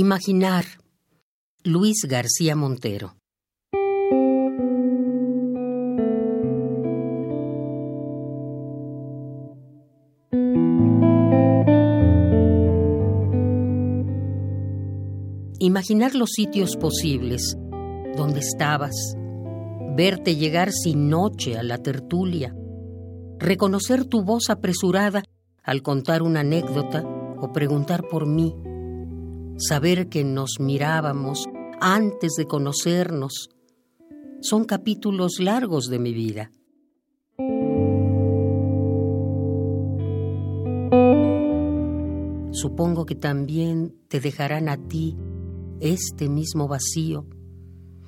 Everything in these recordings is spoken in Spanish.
Imaginar. Luis García Montero. Imaginar los sitios posibles donde estabas, verte llegar sin noche a la tertulia, reconocer tu voz apresurada al contar una anécdota o preguntar por mí, saber que nos mirábamos antes de conocernos, son capítulos largos de mi vida. Supongo que también te dejarán a ti este mismo vacío,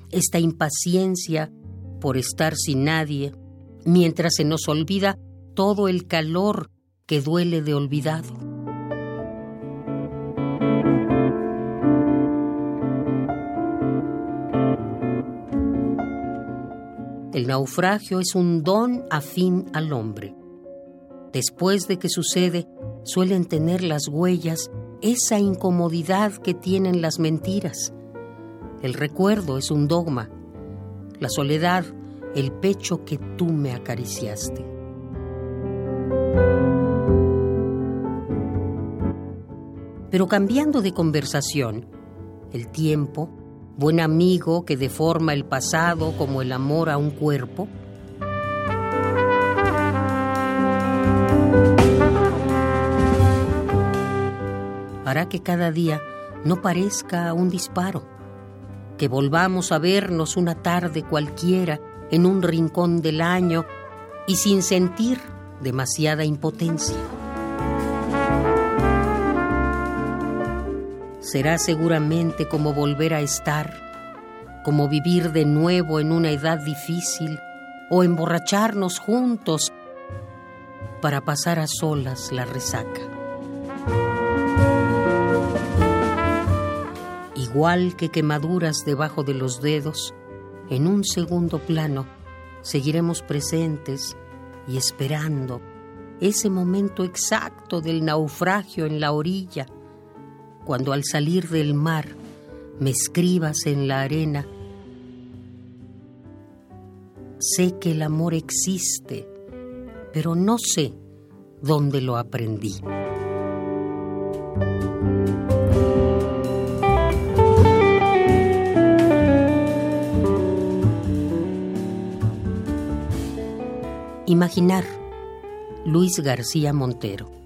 esta impaciencia por estar sin nadie, mientras se nos olvida todo el calor que duele de olvidado. El naufragio es un don afín al hombre. Después de que sucede, suelen tener las huellas esa incomodidad que tienen las mentiras. El recuerdo es un dogma. La soledad, el pecho que tú me acariciaste. Pero cambiando de conversación, el tiempo, buen amigo que deforma el pasado como el amor a un cuerpo, hará que cada día no parezca un disparo, que volvamos a vernos una tarde cualquiera en un rincón del año y sin sentir demasiada impotencia. Será seguramente como volver a estar, como vivir de nuevo en una edad difícil o emborracharnos juntos para pasar a solas la resaca. Igual que quemaduras debajo de los dedos, en un segundo plano seguiremos presentes y esperando ese momento exacto del naufragio en la orilla, cuando al salir del mar me escribas en la arena. Sé que el amor existe, pero no sé dónde lo aprendí. Imaginar. Luis García Montero.